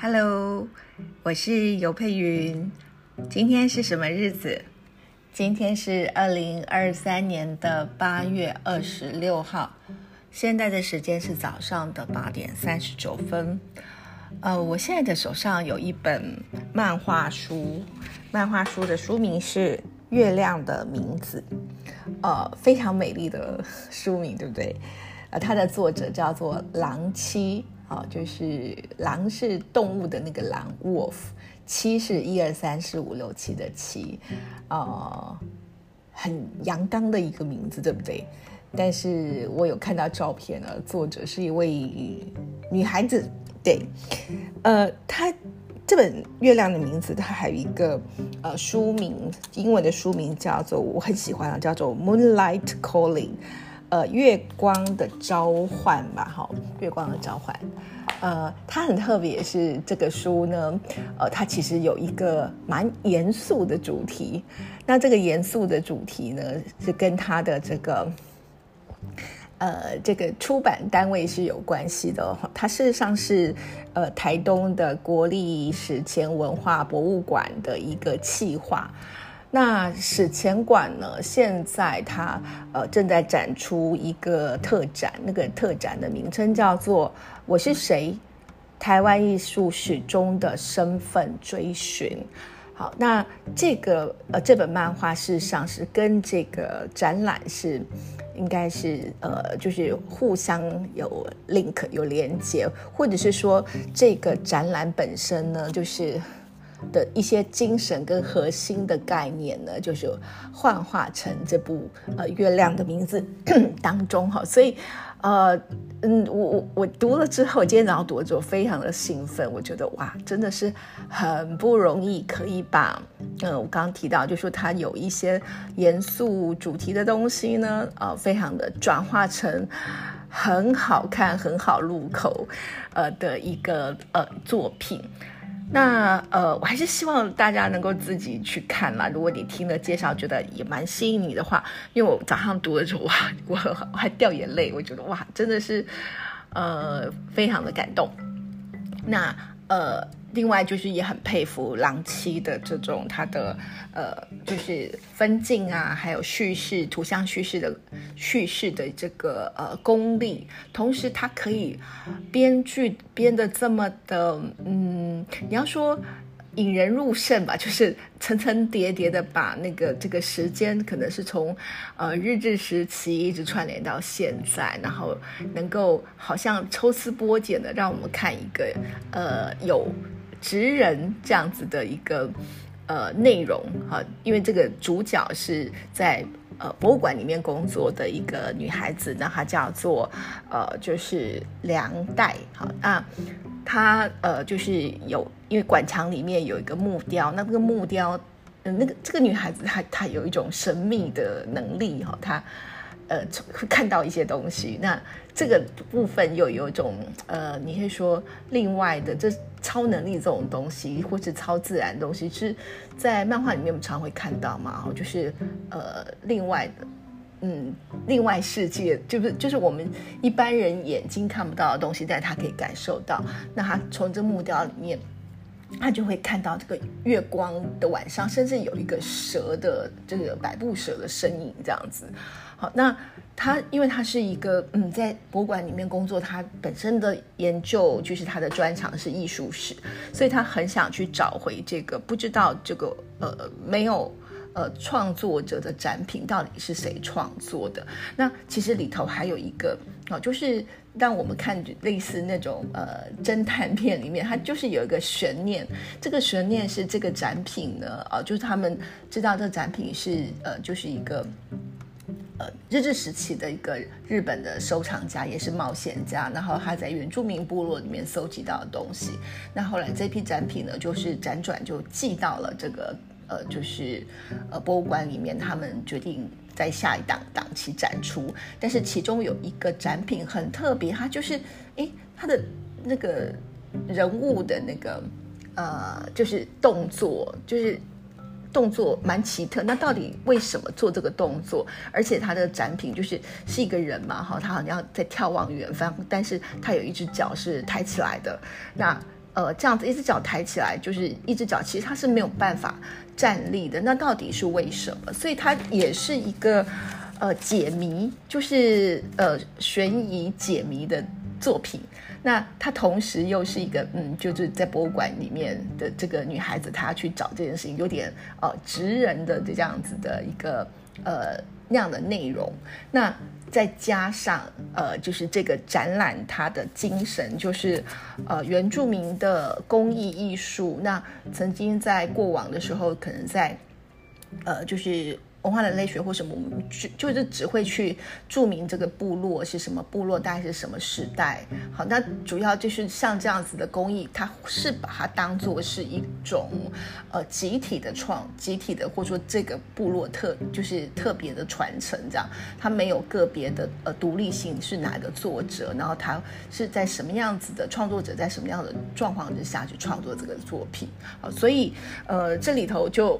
Hello，我是尤佩云。今天是什么日子？今天是二零二三年的八月二十六号，现在的时间是早上的八点三十九分。呃，我现在的手上有一本漫画书，漫画书的书名是《月亮的名字》，呃，非常美丽的书名，对不对？呃，它的作者叫做狼七。好，就是狼是动物的那个狼，wolf，七是一二三四五六七的七，呃，很阳刚的一个名字，对不对？但是我有看到照片呢，作者是一位女孩子，对，呃，她这本《月亮的名字》，它还有一个呃书名，英文的书名叫做我很喜欢啊，叫做《Moonlight Calling》。呃，月光的召唤吧，哈，月光的召唤，呃，它很特别，是这个书呢，呃，它其实有一个蛮严肃的主题，那这个严肃的主题呢，是跟它的这个，呃，这个出版单位是有关系的，它事实上是呃台东的国立史前文化博物馆的一个企划。那史前馆呢？现在它呃正在展出一个特展，那个特展的名称叫做“我是谁？台湾艺术史中的身份追寻”。好，那这个呃这本漫画事实上是跟这个展览是应该是呃就是互相有 link 有连接，或者是说这个展览本身呢就是。的一些精神跟核心的概念呢，就是幻化成这部呃月亮的名字 当中哈，所以呃嗯我我我读了之后，今天早上读了之后非常的兴奋，我觉得哇真的是很不容易可以把嗯我刚刚提到就说它有一些严肃主题的东西呢呃非常的转化成很好看很好入口呃的一个呃作品。那呃，我还是希望大家能够自己去看啦。如果你听了介绍觉得也蛮吸引你的话，因为我早上读的时候哇，我我还掉眼泪，我觉得哇，真的是呃非常的感动。那呃。另外就是也很佩服郎七的这种他的呃，就是分镜啊，还有叙事、图像叙事的叙事的这个呃功力。同时，他可以编剧编的这么的，嗯，你要说引人入胜吧，就是层层叠叠的把那个这个时间，可能是从呃日治时期一直串联到现在，然后能够好像抽丝剥茧的让我们看一个呃有。职人这样子的一个呃内容哈，因为这个主角是在呃博物馆里面工作的一个女孩子，那她叫做呃就是梁代哈那她呃就是有因为馆藏里面有一个木雕，那这个木雕嗯那个这个女孩子她她有一种神秘的能力哈，她。呃，会看到一些东西，那这个部分又有一种呃，你可以说另外的这超能力这种东西，或是超自然东西，是在漫画里面我们常会看到嘛？哦，就是呃，另外的，嗯，另外世界，就是就是我们一般人眼睛看不到的东西，但他可以感受到。那他从这木雕里面，他就会看到这个月光的晚上，甚至有一个蛇的这个百步蛇的身影，这样子。好，那他因为他是一个嗯，在博物馆里面工作，他本身的研究就是他的专长是艺术史，所以他很想去找回这个不知道这个呃没有呃创作者的展品到底是谁创作的。那其实里头还有一个啊，就是让我们看类似那种呃侦探片里面，它就是有一个悬念，这个悬念是这个展品呢啊，就是他们知道这个展品是呃就是一个。呃，日治时期的一个日本的收藏家，也是冒险家，然后他在原住民部落里面搜集到的东西。那后来这批展品呢，就是辗转就寄到了这个呃，就是呃博物馆里面，他们决定在下一档档期展出。但是其中有一个展品很特别，它就是诶，它的那个人物的那个呃，就是动作，就是。动作蛮奇特，那到底为什么做这个动作？而且他的展品就是是一个人嘛，哈，他好像在眺望远方，但是他有一只脚是抬起来的。那呃这样子一只脚抬起来，就是一只脚其实他是没有办法站立的。那到底是为什么？所以它也是一个呃解谜，就是呃悬疑解谜的作品。那她同时又是一个嗯，就是在博物馆里面的这个女孩子，她去找这件事情，有点呃直人的这样子的一个呃那样的内容。那再加上呃，就是这个展览它的精神，就是呃原住民的工艺艺术。那曾经在过往的时候，可能在呃就是。文化人类学或什么，我们就就是只会去注明这个部落是什么部落，大概是什么时代。好，那主要就是像这样子的工艺，它是把它当做是一种呃集体的创，集体的或者说这个部落特就是特别的传承，这样它没有个别的呃独立性是哪个作者，然后他是在什么样子的创作者在什么样的状况之下去创作这个作品。好，所以呃这里头就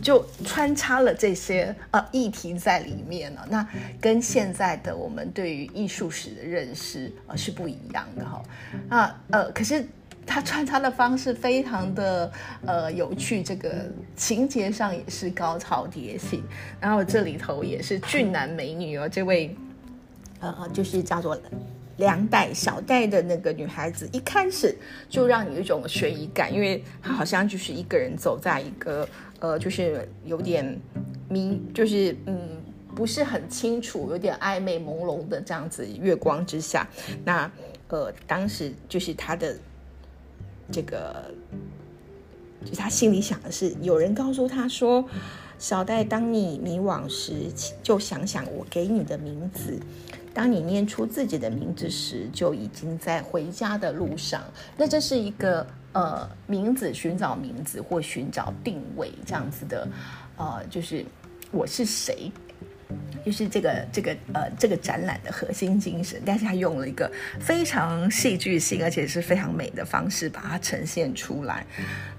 就穿插了这。些些呃议题在里面呢，那跟现在的我们对于艺术史的认识呃是不一样的哈。那呃，可是他穿插的方式非常的呃有趣，这个情节上也是高潮迭起，然后这里头也是俊男美女哦，这位呃就是叫做两代小代的那个女孩子，一开始就让你有一种悬疑感，因为她好像就是一个人走在一个呃就是有点。迷就是嗯，不是很清楚，有点暧昧朦胧的这样子月光之下，那呃，当时就是他的这个，就他心里想的是，有人告诉他说：“小戴，当你迷惘时，就想想我给你的名字。当你念出自己的名字时，就已经在回家的路上。”那这是一个呃，名字寻找名字或寻找定位这样子的，呃，就是。我是谁？就是这个这个呃这个展览的核心精神，但是他用了一个非常戏剧性而且是非常美的方式把它呈现出来。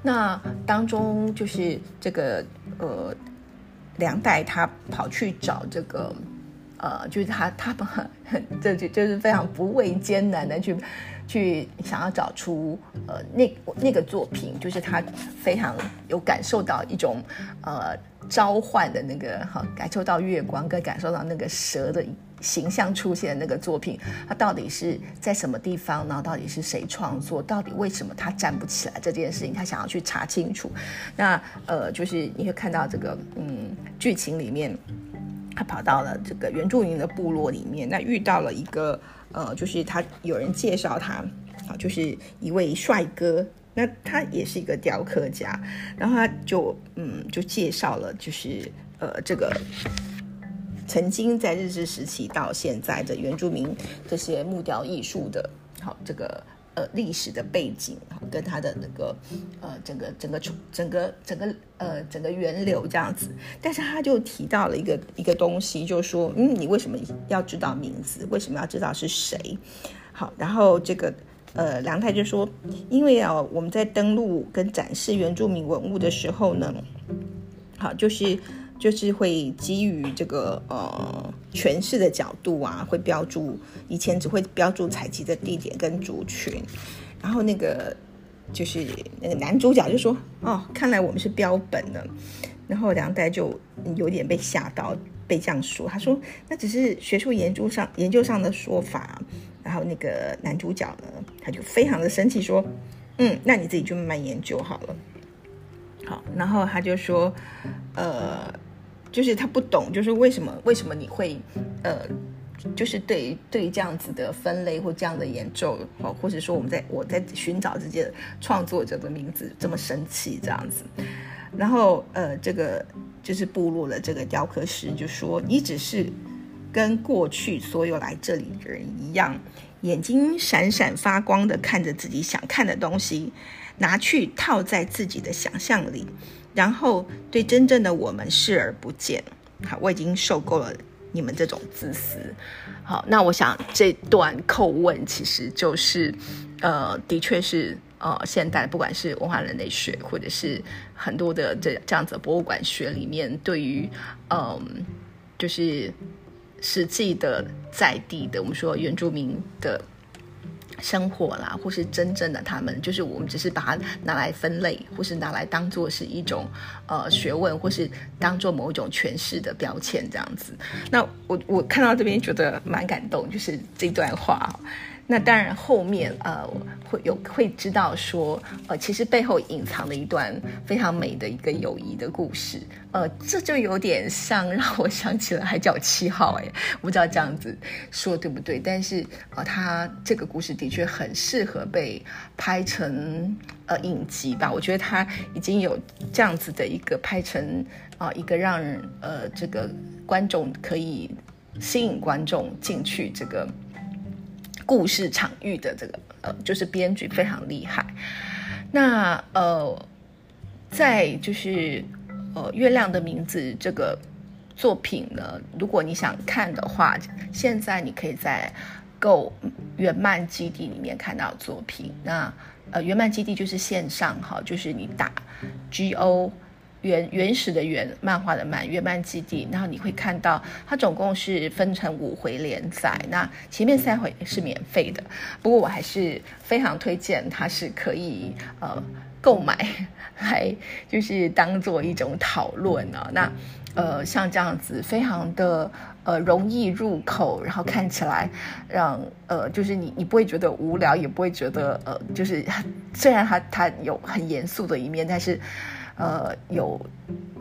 那当中就是这个呃梁代他跑去找这个呃就是他他们很这就就是非常不畏艰难的去去想要找出呃那那个作品，就是他非常有感受到一种呃。召唤的那个哈，感受到月光，跟感受到那个蛇的形象出现的那个作品，它到底是在什么地方？然后到底是谁创作？到底为什么它站不起来？这件事情，他想要去查清楚。那呃，就是你会看到这个嗯，剧情里面，他跑到了这个原住民的部落里面，那遇到了一个呃，就是他有人介绍他，啊，就是一位帅哥。那他也是一个雕刻家，然后他就嗯就介绍了，就是呃这个曾经在日治时期到现在的原住民这些木雕艺术的，好这个呃历史的背景，好跟他的那个呃整个整个整个整个呃整个源流这样子，但是他就提到了一个一个东西，就说嗯你为什么要知道名字？为什么要知道是谁？好，然后这个。呃，梁太就说，因为啊，我们在登录跟展示原住民文物的时候呢，好，就是就是会基于这个呃诠释的角度啊，会标注以前只会标注采集的地点跟族群，然后那个就是那个男主角就说，哦，看来我们是标本呢，然后梁太就有点被吓到，被这样说，他说那只是学术研究上研究上的说法。然后那个男主角呢，他就非常的生气，说：“嗯，那你自己就慢慢研究好了。”好，然后他就说：“呃，就是他不懂，就是为什么为什么你会呃，就是对于对于这样子的分类或这样的研究，哦，或者说我们在我在寻找这些创作者的名字这么生气这样子。”然后呃，这个就是部落的这个雕刻师就说：“你只是。”跟过去所有来这里的人一样，眼睛闪闪发光的看着自己想看的东西，拿去套在自己的想象里，然后对真正的我们视而不见。好，我已经受够了你们这种自私。好，那我想这段叩问其实就是，呃，的确是呃，现代不管是文化人类学，或者是很多的这这样子博物馆学里面，对于嗯，就是。实际的在地的，我们说原住民的生活啦，或是真正的他们，就是我们只是把它拿来分类，或是拿来当做是一种呃学问，或是当做某一种诠释的标签这样子。那我我看到这边觉得蛮感动，就是这段话。那当然，后面呃会有会知道说，呃，其实背后隐藏的一段非常美的一个友谊的故事，呃，这就有点像让我想起了《海角七号》哎，不知道这样子说对不对？但是呃，他这个故事的确很适合被拍成呃影集吧？我觉得他已经有这样子的一个拍成啊，一个让呃这个观众可以吸引观众进去这个。故事场域的这个呃，就是编剧非常厉害。那呃，在就是呃，《月亮的名字》这个作品呢，如果你想看的话，现在你可以在 Go 原漫基地里面看到作品。那呃，原漫基地就是线上哈，就是你打 G O。原原始的原漫画的漫原漫基地，然后你会看到它总共是分成五回连载，那前面三回是免费的，不过我还是非常推荐它是可以呃购买来就是当做一种讨论啊，那呃像这样子非常的呃容易入口，然后看起来让呃就是你你不会觉得无聊，也不会觉得呃就是虽然它它有很严肃的一面，但是。呃，有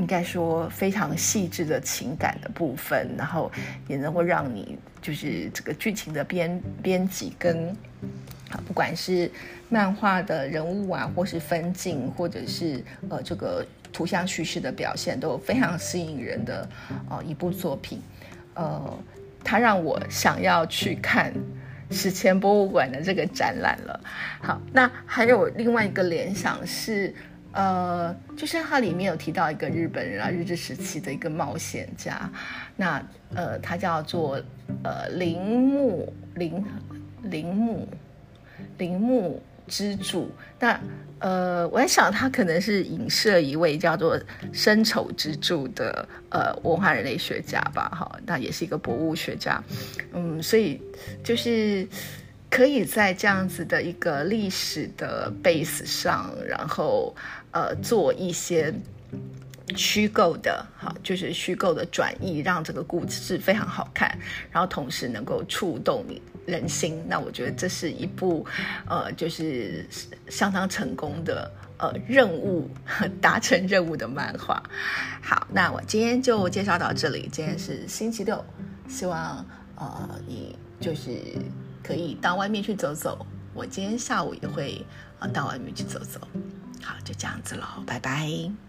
应该说非常细致的情感的部分，然后也能够让你就是这个剧情的编编辑跟，不管是漫画的人物啊，或是分镜，或者是呃这个图像叙事的表现，都非常吸引人的呃一部作品。呃，它让我想要去看史前博物馆的这个展览了。好，那还有另外一个联想是。呃，就是它里面有提到一个日本人啊，日治时期的一个冒险家，那呃，他叫做呃铃木铃铃木铃木之助。那呃，我在想他可能是影射一位叫做深丑之助的呃文化人类学家吧，哈，那也是一个博物学家，嗯，所以就是。可以在这样子的一个历史的 base 上，然后呃做一些虚构的，哈，就是虚构的转译，让这个故事非常好看，然后同时能够触动你人心。那我觉得这是一部呃，就是相当成功的呃任务 达成任务的漫画。好，那我今天就介绍到这里。今天是星期六，希望呃你就是。可以到外面去走走，我今天下午也会啊到外面去走走。好，就这样子喽，拜拜。